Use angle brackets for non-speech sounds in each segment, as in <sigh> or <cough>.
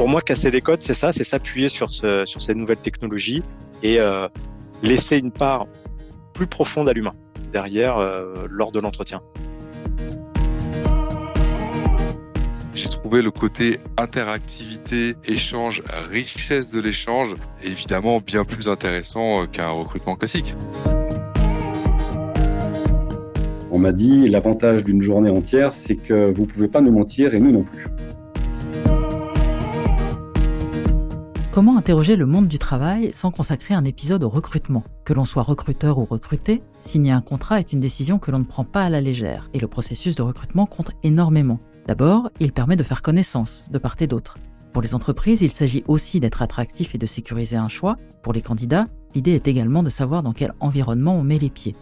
Pour moi, casser les codes, c'est ça, c'est s'appuyer sur, ce, sur ces nouvelles technologies et euh, laisser une part plus profonde à l'humain derrière euh, lors de l'entretien. J'ai trouvé le côté interactivité, échange, richesse de l'échange, évidemment bien plus intéressant qu'un recrutement classique. On m'a dit l'avantage d'une journée entière, c'est que vous ne pouvez pas nous mentir et nous non plus. Comment interroger le monde du travail sans consacrer un épisode au recrutement? Que l'on soit recruteur ou recruté, signer un contrat est une décision que l'on ne prend pas à la légère et le processus de recrutement compte énormément. D'abord, il permet de faire connaissance de part et d'autre. Pour les entreprises, il s'agit aussi d'être attractif et de sécuriser un choix. Pour les candidats, l'idée est également de savoir dans quel environnement on met les pieds.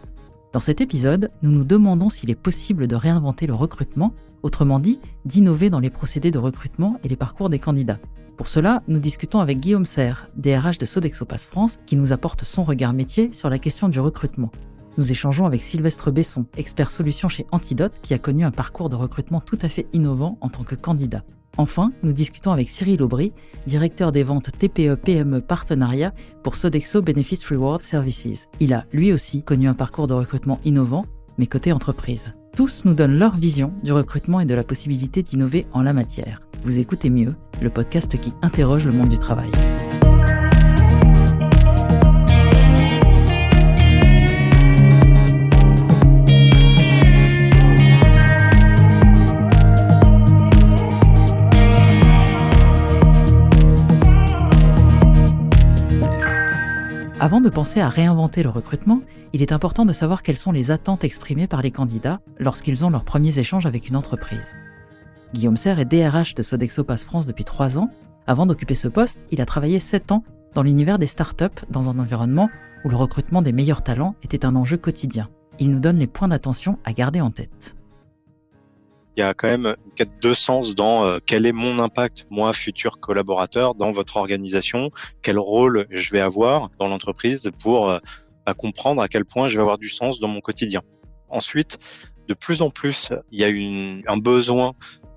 Dans cet épisode, nous nous demandons s'il est possible de réinventer le recrutement, autrement dit, d'innover dans les procédés de recrutement et les parcours des candidats. Pour cela, nous discutons avec Guillaume Serre, DRH de Sodexo Pass France, qui nous apporte son regard métier sur la question du recrutement. Nous échangeons avec Sylvestre Besson, expert solution chez Antidote, qui a connu un parcours de recrutement tout à fait innovant en tant que candidat. Enfin, nous discutons avec Cyril Aubry, directeur des ventes TPE-PME Partenariat pour Sodexo Benefits Reward Services. Il a, lui aussi, connu un parcours de recrutement innovant, mais côté entreprise. Tous nous donnent leur vision du recrutement et de la possibilité d'innover en la matière. Vous écoutez mieux, le podcast qui interroge le monde du travail. Avant de penser à réinventer le recrutement, il est important de savoir quelles sont les attentes exprimées par les candidats lorsqu'ils ont leurs premiers échanges avec une entreprise. Guillaume Serre est DRH de Sodexo Pass France depuis trois ans. Avant d'occuper ce poste, il a travaillé sept ans dans l'univers des startups dans un environnement où le recrutement des meilleurs talents était un enjeu quotidien. Il nous donne les points d'attention à garder en tête. Il y a quand même une quête de sens dans euh, quel est mon impact, moi, futur collaborateur, dans votre organisation, quel rôle je vais avoir dans l'entreprise pour euh, bah, comprendre à quel point je vais avoir du sens dans mon quotidien. Ensuite, de plus en plus, il y a un besoin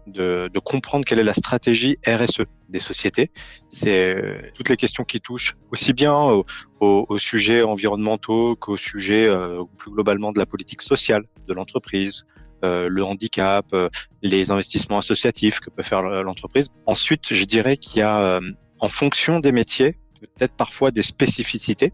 de, comprendre quelle est la stratégie RSE des sociétés. C'est euh, toutes les questions qui touchent aussi bien aux au, sujets environnementaux qu'aux sujets plus globalement de la politique sociale de l'entreprise, le handicap, euh, les investissements associatifs que peut faire l'entreprise. Ensuite, je dirais qu'il y a, en fonction des métiers, peut-être parfois des spécificités.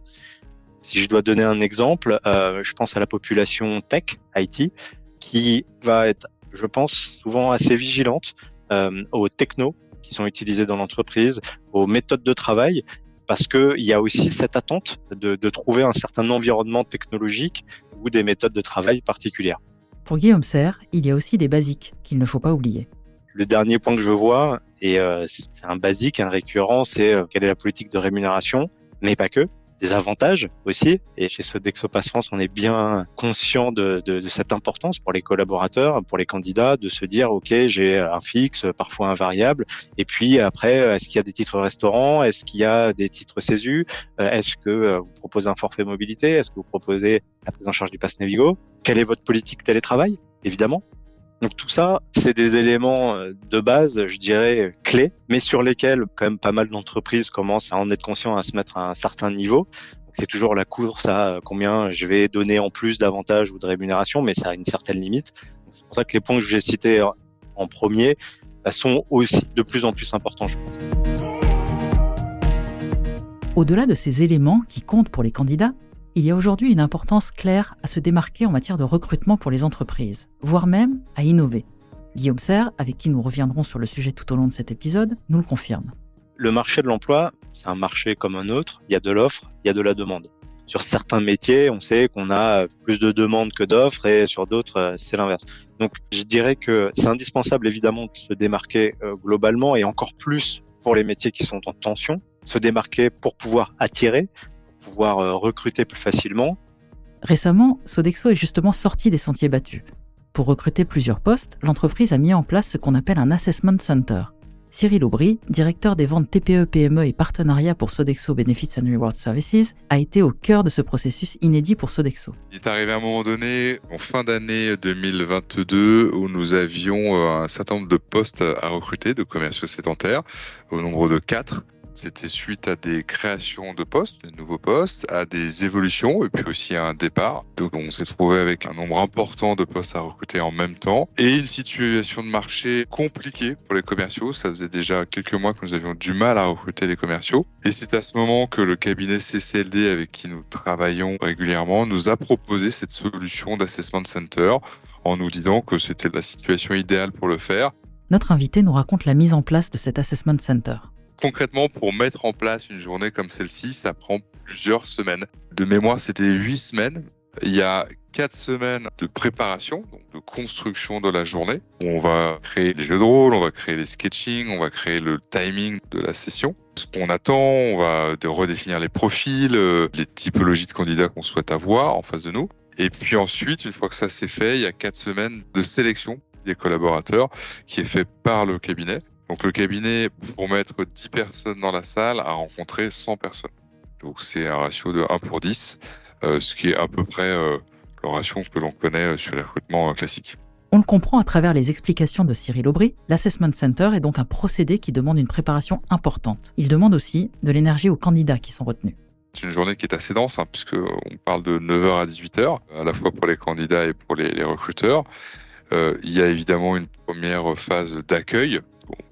Si je dois donner un exemple, je pense à la population tech, IT, qui va être je pense, souvent assez vigilante euh, aux technos qui sont utilisés dans l'entreprise, aux méthodes de travail, parce qu'il y a aussi cette attente de, de, trouver un certain environnement technologique ou des méthodes de travail particulières. Pour Guillaume Serre, il y a aussi des basiques qu'il ne faut pas oublier. Le dernier point que je vois, et euh, c'est un basique, un récurrent, c'est euh, quelle est la politique de rémunération, mais pas que des avantages aussi. Et chez Sodexo Pass France, on est bien conscient de, de, de, cette importance pour les collaborateurs, pour les candidats, de se dire, OK, j'ai un fixe, parfois un variable. Et puis après, est-ce qu'il y a des titres restaurants? Est-ce qu'il y a des titres CESU? Est-ce que euh, vous proposez un forfait mobilité? Est-ce que vous proposez la prise en charge du pass Navigo? Quelle est votre politique télétravail? Évidemment, donc tout ça, c'est des éléments euh, de base, je dirais, clés, mais sur lesquels quand même pas mal d'entreprises commencent à en être conscients, à se mettre à un certain niveau. C'est toujours la course à euh, combien je vais donner en plus d'avantages ou de rémunération, mais ça a une certaine limite. C'est pour ça que les points que j'ai cités en premier bah, sont aussi de plus en plus importants, je pense. Au-delà de ces éléments qui comptent pour les candidats, il y a aujourd'hui une importance claire à se démarquer en matière de recrutement pour les entreprises, voire même à innover. Guillaume Serre, avec qui nous reviendrons sur le sujet tout au long de cet épisode, nous le confirme. Le marché de l'emploi, c'est un marché comme un autre. Il y a de l'offre, il y a de la demande. Sur certains métiers, on sait qu'on a plus de demandes que d'offres et sur d'autres, c'est l'inverse. Donc, je dirais que c'est indispensable évidemment de se démarquer euh, globalement et encore plus pour les métiers qui sont en tension, se démarquer pour pouvoir attirer, pouvoir euh, recruter plus facilement. Récemment, Sodexo est justement sorti des sentiers battus. Pour recruter plusieurs postes, l'entreprise a mis en place ce qu'on appelle un assessment center. Cyril Aubry, directeur des ventes TPE, PME et partenariat pour Sodexo Benefits and Reward Services, a été au cœur de ce processus inédit pour Sodexo. Il est arrivé à un moment donné, en fin d'année 2022, où nous avions euh, un certain nombre de postes à recruter, de commerciaux sédentaires, au nombre de quatre. C'était suite à des créations de postes, de nouveaux postes, à des évolutions et puis aussi à un départ. Donc on s'est trouvé avec un nombre important de postes à recruter en même temps et une situation de marché compliquée pour les commerciaux. Ça faisait déjà quelques mois que nous avions du mal à recruter les commerciaux. Et c'est à ce moment que le cabinet CCLD avec qui nous travaillons régulièrement nous a proposé cette solution d'assessment center en nous disant que c'était la situation idéale pour le faire. Notre invité nous raconte la mise en place de cet assessment center. Concrètement, pour mettre en place une journée comme celle-ci, ça prend plusieurs semaines. De mémoire, c'était huit semaines. Il y a quatre semaines de préparation, donc de construction de la journée. On va créer les jeux de rôle, on va créer les sketching, on va créer le timing de la session. Ce qu'on attend, on va redéfinir les profils, euh, les typologies de candidats qu'on souhaite avoir en face de nous. Et puis ensuite, une fois que ça c'est fait, il y a quatre semaines de sélection des collaborateurs qui est fait par le cabinet. Donc le cabinet, pour mettre 10 personnes dans la salle, a rencontré 100 personnes. Donc c'est un ratio de 1 pour 10, euh, ce qui est à peu près euh, le ratio que l'on connaît euh, sur les recrutements classiques. On le comprend à travers les explications de Cyril Aubry, l'Assessment Center est donc un procédé qui demande une préparation importante. Il demande aussi de l'énergie aux candidats qui sont retenus. C'est une journée qui est assez dense, hein, puisqu'on parle de 9h à 18h, à la fois pour les candidats et pour les, les recruteurs. Euh, il y a évidemment une première phase d'accueil,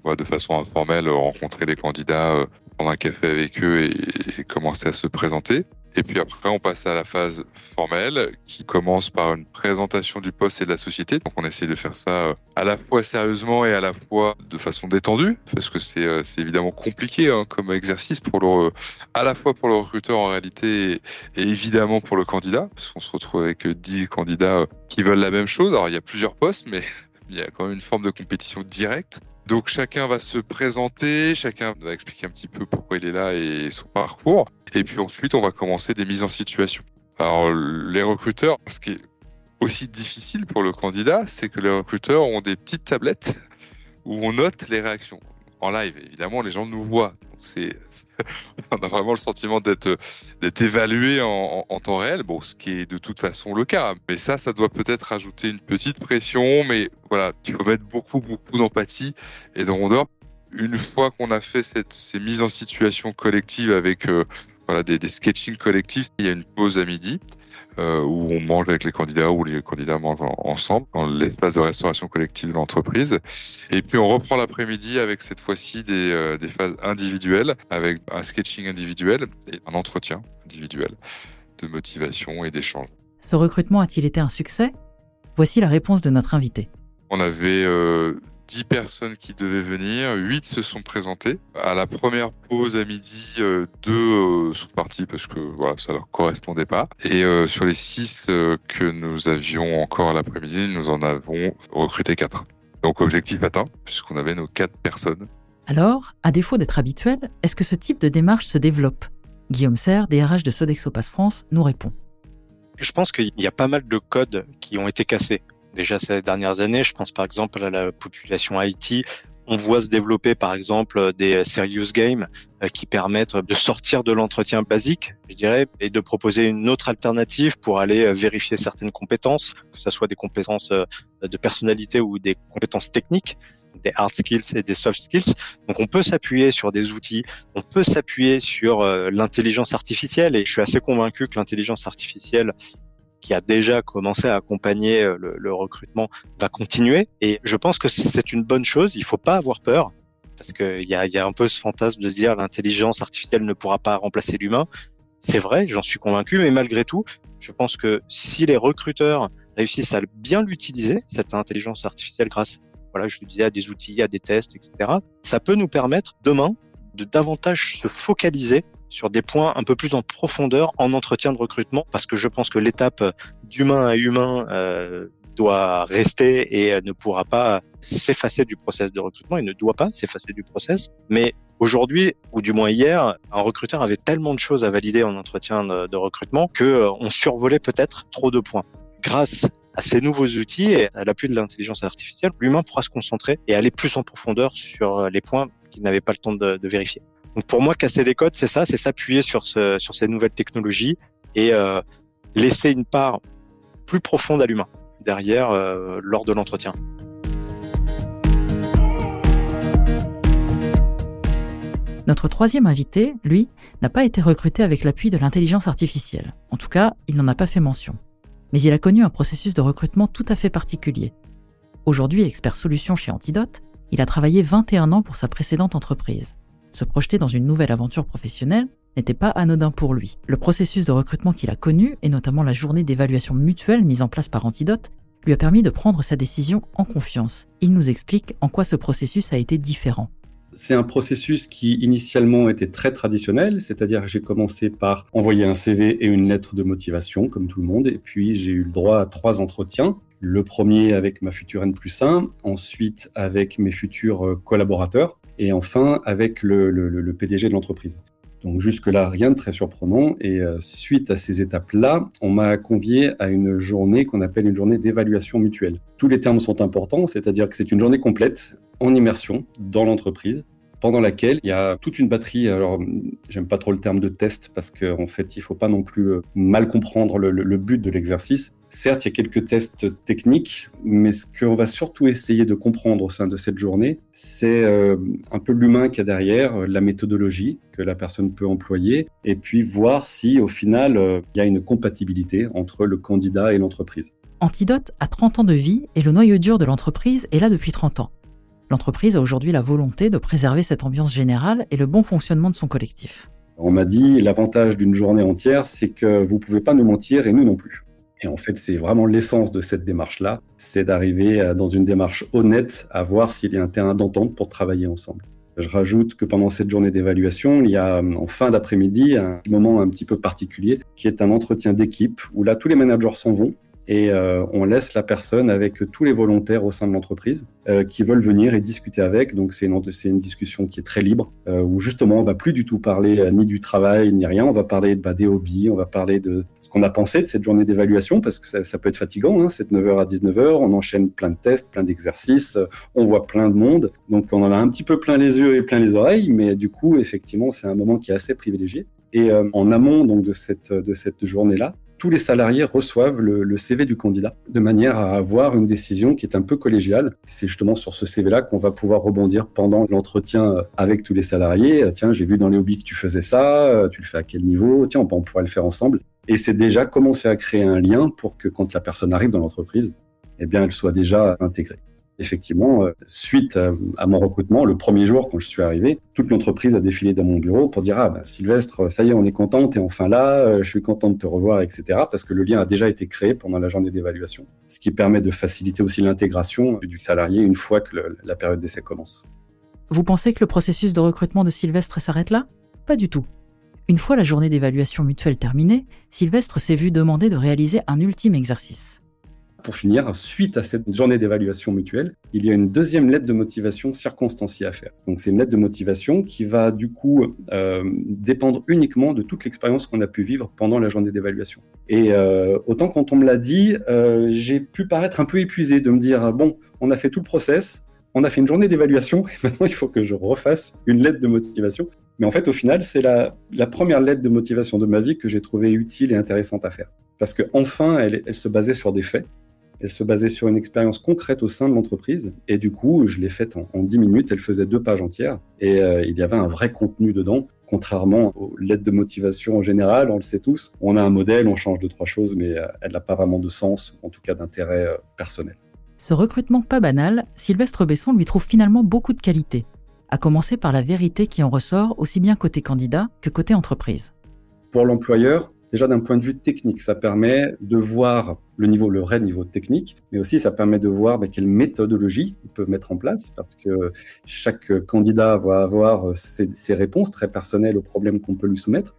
on va de façon informelle rencontrer les candidats, euh, prendre un café avec eux et, commencer à se présenter. Et puis après, on passe à la phase formelle qui commence par une présentation du poste et de la société. Donc on essaie de faire ça euh, à la fois sérieusement et à la fois de façon détendue, parce que c'est euh, évidemment compliqué hein, comme exercice pour à la fois pour le recruteur en réalité et, évidemment pour le candidat, parce qu'on se retrouve avec 10 candidats qui veulent la même chose. Alors il y a plusieurs postes, mais <laughs> il y a quand même une forme de compétition directe. Donc chacun va se présenter, chacun va expliquer un petit peu pourquoi il est là et son parcours. Et puis ensuite, on va commencer des mises en situation. Alors les recruteurs, ce qui est aussi difficile pour le candidat, c'est que les recruteurs ont des petites tablettes où on note les réactions en live. Évidemment, les gens nous voient. c'est, <laughs> on a vraiment le sentiment d'être, évalué en, temps réel. Bon, ce qui est de toute façon le cas. Mais ça, ça doit peut-être rajouter une petite pression. Mais voilà, tu peux mettre beaucoup, beaucoup d'empathie et de rondeur. Une fois qu'on a fait cette, ces mises en situation collective avec euh, voilà, des, des sketching collectifs, il y a une pause à midi. Euh, où on mange avec les candidats, où les candidats mangent ensemble dans l'espace de restauration collective de l'entreprise. Et puis on reprend l'après-midi avec cette fois-ci des, euh, des phases individuelles, avec un sketching individuel et un entretien individuel de motivation et d'échange. Ce recrutement a-t-il été un succès? Voici la réponse de notre invité. On avait euh, 10 personnes qui devaient venir, 8 se sont présentées. À la première pause à midi, euh, deux euh, sont partis parce que voilà, ça leur correspondait pas. Et euh, sur les 6 que nous avions encore à l'après-midi, nous en avons recruté 4. Donc objectif atteint, puisqu'on avait nos 4 personnes. Alors, à défaut d'être habituel, est-ce que ce type de démarche se développe? Guillaume Serre, DRH de Sodexo Pass France, nous répond. Je pense qu'il y a pas mal de codes qui ont été cassés déjà ces dernières années. Je pense par exemple à la population IT. On voit se développer par exemple des serious games euh, qui permettent de sortir de l'entretien basique, je dirais, et de proposer une autre alternative pour aller euh, vérifier certaines compétences, que ce soit des compétences euh, de personnalité ou des compétences techniques, des hard skills et des soft skills. Donc on peut s'appuyer sur des outils, on peut s'appuyer sur l'intelligence artificielle, et je suis assez convaincu que l'intelligence artificielle qui a déjà commencé à accompagner euh, le, recrutement va continuer. Et je pense que c'est une bonne chose. Il faut pas avoir peur parce qu'il y a, y a un peu ce fantasme de se dire l'intelligence artificielle ne pourra pas remplacer l'humain. C'est vrai, j'en suis convaincu, mais malgré tout, je pense que si les recruteurs réussissent à bien l'utiliser, cette intelligence artificielle, grâce, voilà, je le disais, à des outils, à des tests, etc., ça peut nous permettre demain de davantage se focaliser sur des points un peu plus en profondeur en entretien de recrutement, parce que je pense que l'étape d'humain à humain euh, doit rester et euh, ne pourra pas s'effacer du process de recrutement, il ne doit pas s'effacer du process. Mais aujourd'hui, ou du moins hier, un recruteur avait tellement de choses à valider en entretien de, recrutement que euh, on survolait peut-être trop de points. Grâce à ces nouveaux outils et à l'appui de l'intelligence artificielle, l'humain pourra se concentrer et aller plus en profondeur sur les points qu'il n'avait pas le temps de, vérifier. Donc pour moi, casser les codes, c'est ça, c'est s'appuyer sur, ce, sur ces nouvelles technologies et euh, laisser une part plus profonde à l'humain derrière euh, lors de l'entretien. Notre troisième invité, lui, n'a pas été recruté avec l'appui de l'intelligence artificielle. En tout cas, il n'en a pas fait mention. Mais il a connu un processus de recrutement tout à fait particulier. Aujourd'hui expert solution chez Antidote, il a travaillé 21 ans pour sa précédente entreprise. Se projeter dans une nouvelle aventure professionnelle n'était pas anodin pour lui. Le processus de recrutement qu'il a connu, et notamment la journée d'évaluation mutuelle mise en place par Antidote, lui a permis de prendre sa décision en confiance. Il nous explique en quoi ce processus a été différent. C'est un processus qui initialement était très traditionnel, c'est-à-dire j'ai commencé par envoyer un CV et une lettre de motivation, comme tout le monde, et puis j'ai eu le droit à trois entretiens. Le premier avec ma future N plus 1, ensuite avec mes futurs euh, collaborateurs, et enfin avec le, PDG de l'entreprise. Donc jusque-là, rien de très surprenant. Et euh, suite à ces étapes-là, on m'a convié à une journée qu'on appelle une journée d'évaluation mutuelle. Tous les termes sont importants, c'est-à-dire que c'est une journée complète en immersion dans l'entreprise pendant laquelle il y a toute une batterie. Alors, j'aime pas trop le terme de test parce qu'en fait, il faut pas non plus euh, mal comprendre le, but de l'exercice. Certes, il y a quelques tests techniques, mais ce qu'on va surtout essayer de comprendre au sein de cette journée, c'est euh, un peu l'humain qu'il y a derrière, euh, la méthodologie que la personne peut employer, et puis voir si au final, il y a une compatibilité entre le candidat et l'entreprise. Antidote a 30 ans de vie et le noyau dur de l'entreprise est là depuis 30 ans. L'entreprise a aujourd'hui la volonté de préserver cette ambiance générale et le bon fonctionnement de son collectif. On m'a dit, l'avantage d'une journée entière, c'est que vous ne pouvez pas nous mentir et nous non plus. Et en fait, c'est vraiment l'essence de cette démarche-là, c'est d'arriver dans une démarche honnête à voir s'il y a un terrain d'entente pour travailler ensemble. Je rajoute que pendant cette journée d'évaluation, il y a en fin d'après-midi un moment un petit peu particulier qui est un entretien d'équipe où là tous les managers s'en vont et euh, on laisse la personne avec tous les volontaires au sein de l'entreprise euh, qui veulent venir et discuter avec. Donc c'est une, discussion qui est très libre euh, où justement on va plus du tout parler ni du travail ni rien. On va parler bah, des hobbies, on va parler de ce qu'on a pensé de cette journée d'évaluation parce que ça, peut être fatigant. Hein, c'est de 9h à 19h, on enchaîne plein de tests, plein d'exercices, on voit plein de monde. Donc on en a un petit peu plein les yeux et plein les oreilles, mais du coup effectivement c'est un moment qui est assez privilégié. Et en amont donc de cette de cette journée là, tous les salariés reçoivent le, CV du candidat de manière à avoir une décision qui est un peu collégiale. C'est justement sur ce CV-là qu'on va pouvoir rebondir pendant l'entretien avec tous les salariés. Tiens, j'ai vu dans les hobbies que tu faisais ça, tu le fais à quel niveau? Tiens, on, on pourrait le faire ensemble. Et c'est déjà commencer à créer un lien pour que quand la personne arrive dans l'entreprise, eh bien, elle soit déjà intégrée. Effectivement, euh, suite à, mon recrutement, le premier jour quand je suis arrivé, toute l'entreprise a défilé dans mon bureau pour dire ah bah, Sylvestre, ça y est, on est content, t'es enfin là, euh, je suis content de te revoir, etc. Parce que le lien a déjà été créé pendant la journée d'évaluation, ce qui permet de faciliter aussi l'intégration du salarié une fois que la période d'essai commence. Vous pensez que le processus de recrutement de Sylvestre s'arrête là? Pas du tout. Une fois la journée d'évaluation mutuelle terminée, Sylvestre s'est vu demander de réaliser un ultime exercice pour finir, suite à cette journée d'évaluation mutuelle, il y a une deuxième lettre de motivation circonstanciée à faire. Donc c'est une lettre de motivation qui va du coup euh, dépendre uniquement de toute l'expérience qu'on a pu vivre pendant la journée d'évaluation. Et euh, autant quand on me l'a dit, euh, j'ai pu paraître un peu épuisé de me dire bon, on a fait tout le process, on a fait une journée d'évaluation, <laughs> et maintenant il faut que je refasse une lettre de motivation. Mais en fait, au final, c'est la, la première lettre de motivation de ma vie que j'ai trouvée utile et intéressante à faire. Parce que enfin, elle, elle se basait sur des faits. Elle se basait sur une expérience concrète au sein de l'entreprise. Et du coup, je l'ai faite en, dix 10 minutes. Elle faisait deux pages entières. Et euh, il y avait un vrai contenu dedans. Contrairement aux lettres de motivation en général, on le sait tous, on a un modèle, on change deux, trois choses, mais euh, elle n'a pas vraiment de sens, en tout cas d'intérêt euh, personnel. Ce recrutement pas banal, Sylvestre Besson lui trouve finalement beaucoup de qualités, à commencer par la vérité qui en ressort aussi bien côté candidat que côté entreprise. Pour l'employeur, Déjà d'un point de vue technique, ça permet de voir le niveau, le vrai niveau technique, mais aussi ça permet de voir bah, quelle méthodologie on peut mettre en place, parce que chaque candidat va avoir ses réponses très personnelles aux problèmes qu'on peut lui soumettre.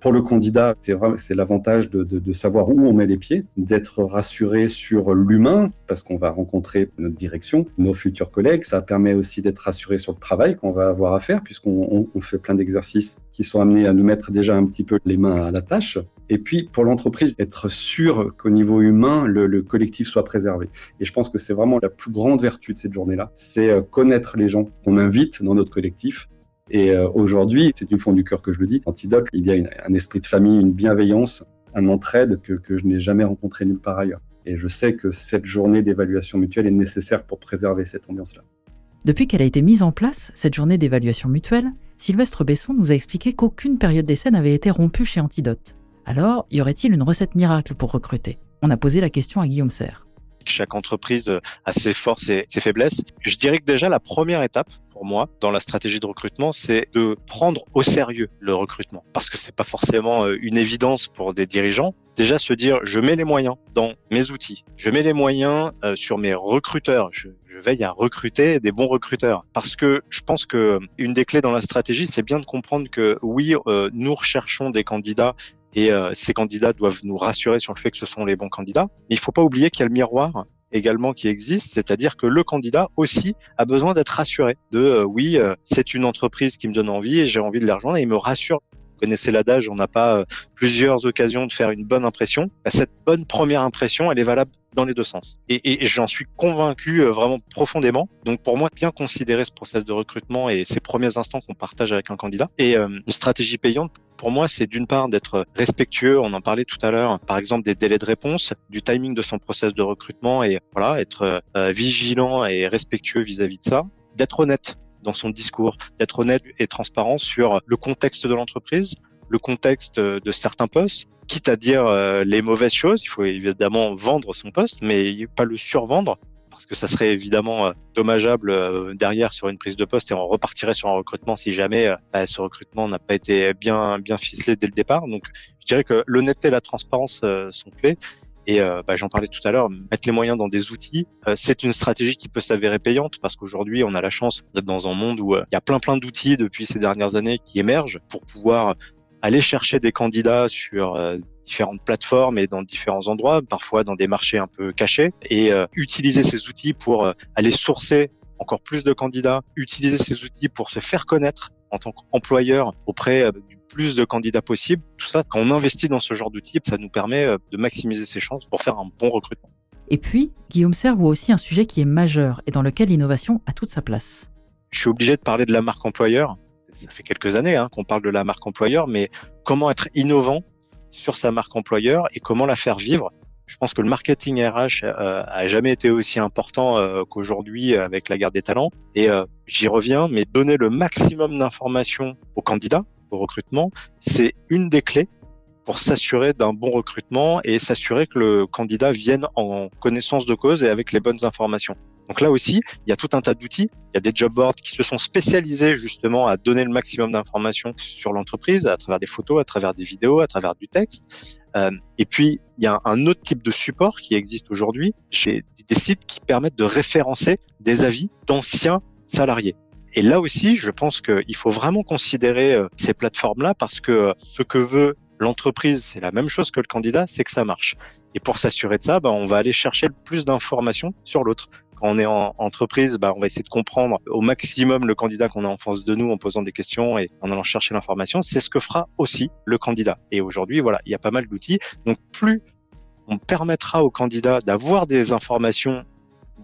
Pour le candidat, c'est l'avantage de, savoir où on met les pieds, d'être rassuré sur l'humain, parce qu'on va rencontrer notre direction, nos futurs collègues. Ça permet aussi d'être rassuré sur le travail qu'on va avoir à faire, puisqu'on on, on fait plein d'exercices qui sont amenés à nous mettre déjà un petit peu les mains à la tâche. Et puis, pour l'entreprise, être sûr qu'au niveau humain, le, collectif soit préservé. Et je pense que c'est vraiment la plus grande vertu de cette journée-là, c'est euh, connaître les gens qu'on invite dans notre collectif. Et euh, aujourd'hui, c'est du fond du cœur que je le dis, Antidote, il y a un esprit de famille, une bienveillance, un entraide que, que je n'ai jamais rencontré nulle part ailleurs. Et je sais que cette journée d'évaluation mutuelle est nécessaire pour préserver cette ambiance-là. Depuis qu'elle a été mise en place, cette journée d'évaluation mutuelle, Sylvestre Besson nous a expliqué qu'aucune période d'essai n'avait été rompue chez Antidote. Alors, y aurait-il une recette miracle pour recruter? On a posé la question à Guillaume Serre. Chaque entreprise a ses forces et ses faiblesses. Je dirais que déjà la première étape pour moi dans la stratégie de recrutement, c'est de prendre au sérieux le recrutement parce que c'est pas forcément euh, une évidence pour des dirigeants. Déjà se dire je mets les moyens dans mes outils, je mets les moyens euh, sur mes recruteurs, je, veille à recruter des bons recruteurs parce que je pense que euh, une des clés dans la stratégie, c'est bien de comprendre que oui, nous recherchons des candidats et euh, ces candidats doivent nous rassurer sur le fait que ce sont les bons candidats. Mais il ne faut pas oublier qu'il y a le miroir également qui existe, c'est-à-dire que le candidat aussi a besoin d'être rassuré de euh, oui, euh, c'est une entreprise qui me donne envie et j'ai envie de les rejoindre et il me rassure. Connaissez l'adage, on n'a pas plusieurs occasions de faire une bonne impression. Bah, cette bonne première impression, elle est valable dans les deux sens. Et, j'en suis convaincu vraiment profondément. Donc pour moi, bien considérer ce process de recrutement et ces premiers instants qu'on partage avec un candidat et une stratégie payante pour moi, c'est d'une part d'être respectueux, on en parlait tout à l'heure, par exemple des délais de réponse, du timing de son process de recrutement et voilà, être euh, vigilant et respectueux vis-à-vis de ça, d'être honnête dans son discours, d'être honnête et transparent sur le contexte de l'entreprise, le contexte de certains postes, quitte à dire euh, les mauvaises choses, il faut évidemment vendre son poste, mais pas le survendre parce que ça serait évidemment euh, dommageable euh, derrière sur une prise de poste et on repartirait sur un recrutement si jamais euh, bah, ce recrutement n'a pas été bien bien ficelé dès le départ. Donc je dirais que l'honnêteté et la transparence sont clés. Et bah, j'en parlais tout à l'heure, mettre les moyens dans des outils, c'est une stratégie qui peut s'avérer payante parce qu'aujourd'hui, on a la chance d'être dans un monde où il y a plein plein d'outils depuis ces dernières années qui émergent pour pouvoir aller chercher des candidats sur euh, différentes plateformes et dans différents endroits, parfois dans des marchés un peu cachés, et euh, utiliser ces outils pour euh, aller sourcer encore plus de candidats, utiliser ces outils pour se faire connaître en tant qu'employeur auprès du plus de candidats possible. Tout ça, quand on investit dans ce genre d'outils, ça nous permet de maximiser ses chances pour faire un bon recrutement. Et puis, Guillaume Serre voit aussi un sujet qui est majeur et dans lequel l'innovation a toute sa place. Je suis obligé de parler de la marque employeur ça fait quelques années hein, qu'on parle de la marque employeur, mais comment être innovant sur sa marque employeur et comment la faire vivre. Je pense que le marketing RH euh, a jamais été aussi important euh, qu'aujourd'hui avec la garde des talents. Et euh, j'y reviens, mais donner le maximum d'informations aux candidats, au recrutement, c'est une des clés pour s'assurer d'un bon recrutement et s'assurer que le candidat vienne en connaissance de cause et avec les bonnes informations. Donc là aussi, il y a tout un tas d'outils. Il y a des job boards qui se sont spécialisés justement à donner le maximum d'informations sur l'entreprise à travers des photos, à travers des vidéos, à travers du texte. Euh, et puis, il y a un autre type de support qui existe aujourd'hui chez des sites qui permettent de référencer des avis d'anciens salariés. Et là aussi, je pense qu'il faut vraiment considérer euh, ces plateformes-là parce que euh, ce que veut l'entreprise, c'est la même chose que le candidat, c'est que ça marche. Et pour s'assurer de ça, bah, on va aller chercher le plus d'informations sur l'autre. Quand on est en entreprise, bah, on va essayer de comprendre au maximum le candidat qu'on a en face de nous en posant des questions et en allant chercher l'information. C'est ce que fera aussi le candidat. Et aujourd'hui, voilà, il y a pas mal d'outils. Donc plus on permettra au candidat d'avoir des informations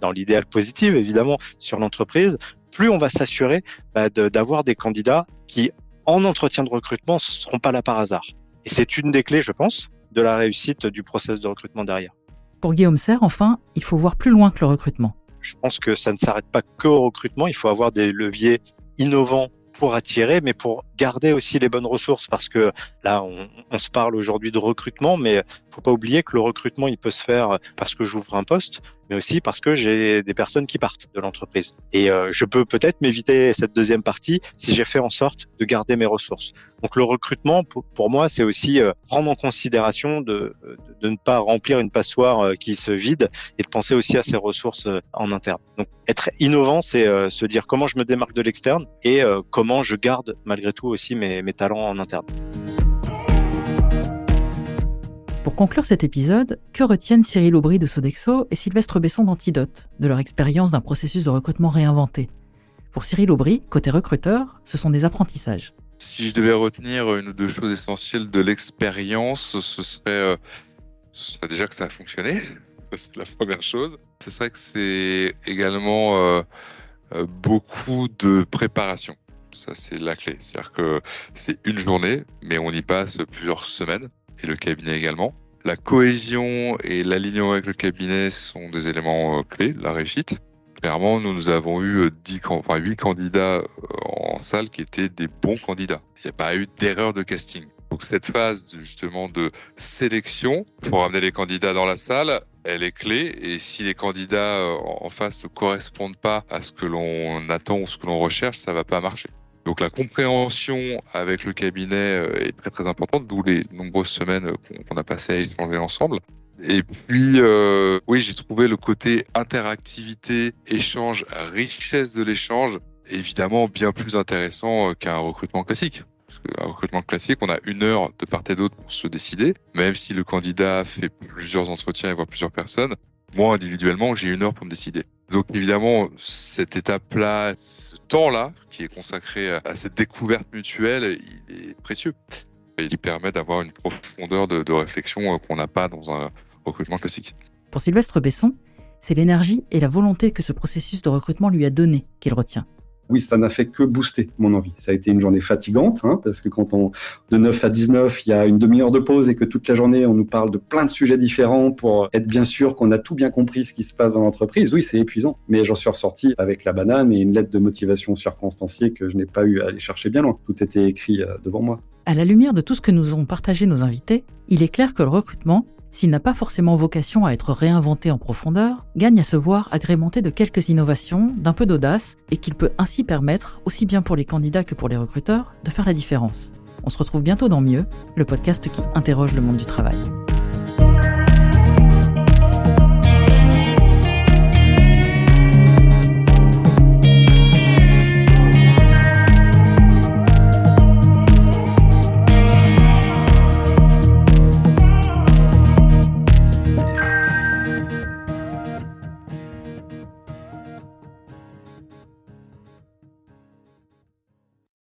dans l'idéal positif, évidemment, sur l'entreprise, plus on va s'assurer bah, d'avoir des candidats qui, en entretien de recrutement, ne seront pas là par hasard. Et c'est une des clés, je pense, de la réussite du process de recrutement derrière. Pour Guillaume Serre, enfin, il faut voir plus loin que le recrutement. Je pense que ça ne s'arrête pas qu'au recrutement, il faut avoir des leviers innovants pour attirer, mais pour garder aussi les bonnes ressources, parce que là, on, se parle aujourd'hui de recrutement, mais faut pas oublier que le recrutement, il peut se faire parce que j'ouvre un poste, mais aussi parce que j'ai des personnes qui partent de l'entreprise. Et euh, je peux peut-être m'éviter cette deuxième partie si j'ai fait en sorte de garder mes ressources. Donc le recrutement, pour, moi, c'est aussi euh, prendre en considération de, de, ne pas remplir une passoire euh, qui se vide et de penser aussi à ses ressources en interne. Donc être innovant, c'est se dire comment je me démarque de l'externe et comment je garde malgré tout aussi mes, mes talents en interne. Pour conclure cet épisode, que retiennent Cyril Aubry de Sodexo et Sylvestre Besson d'Antidote de leur expérience d'un processus de recrutement réinventé? Pour Cyril Aubry, côté recruteur, ce sont des apprentissages. Si je devais retenir une ou deux choses essentielles de l'expérience, ce serait, euh, ce serait déjà que ça a fonctionné. <laughs> c'est la première chose. Ce serait que c'est également euh, euh, beaucoup de préparation. Ça, c'est la clé. C'est-à-dire que c'est une journée, mais on y passe plusieurs semaines, et le cabinet également. La cohésion et l'alignement avec le cabinet sont des éléments clés, la réussite. Clairement, nous, nous avons eu 10, enfin, 8 candidats en salle qui étaient des bons candidats. Il n'y a pas eu d'erreur de casting. Donc cette phase justement de sélection pour amener les candidats dans la salle, elle est clé. Et si les candidats euh, en face ne correspondent pas à ce que l'on attend ou ce que l'on recherche, ça va pas marcher. Donc la compréhension avec le cabinet euh, est très très importante, d'où les nombreuses semaines qu'on a passées à échanger ensemble. Et puis, euh, oui, j'ai trouvé le côté interactivité, échange, richesse de l'échange, évidemment bien plus intéressant euh, qu'un recrutement classique. Parce qu'un recrutement classique, on a une heure de part et d'autre pour se décider, même si le candidat fait plusieurs entretiens et voit plusieurs personnes. Moi, individuellement, j'ai une heure pour me décider. Donc évidemment, cette étape-là, ce temps-là, qui est consacré à cette découverte mutuelle, il est précieux. Il permet d'avoir une profondeur de, de réflexion euh, qu'on n'a pas dans un recrutement classique. Pour Sylvestre Besson, c'est l'énergie et la volonté que ce processus de recrutement lui a donné qu'il retient. Oui, ça n'a fait que booster mon envie. Ça a été une journée fatigante, hein, parce que quand on, de 9 à 19, il y a une demi-heure de pause et que toute la journée, on nous parle de plein de sujets différents pour être bien sûr qu'on a tout bien compris ce qui se passe dans l'entreprise. Oui, c'est épuisant. Mais j'en suis ressorti avec la banane et une lettre de motivation circonstanciée que je n'ai pas eu à aller chercher bien loin. Tout était écrit euh, devant moi. À la lumière de tout ce que nous ont partagé nos invités, il est clair que le recrutement, s'il n'a pas forcément vocation à être réinventé en profondeur, gagne à se voir agrémenté de quelques innovations, d'un peu d'audace, et qu'il peut ainsi permettre, aussi bien pour les candidats que pour les recruteurs, de faire la différence. On se retrouve bientôt dans Mieux, le podcast qui interroge le monde du travail.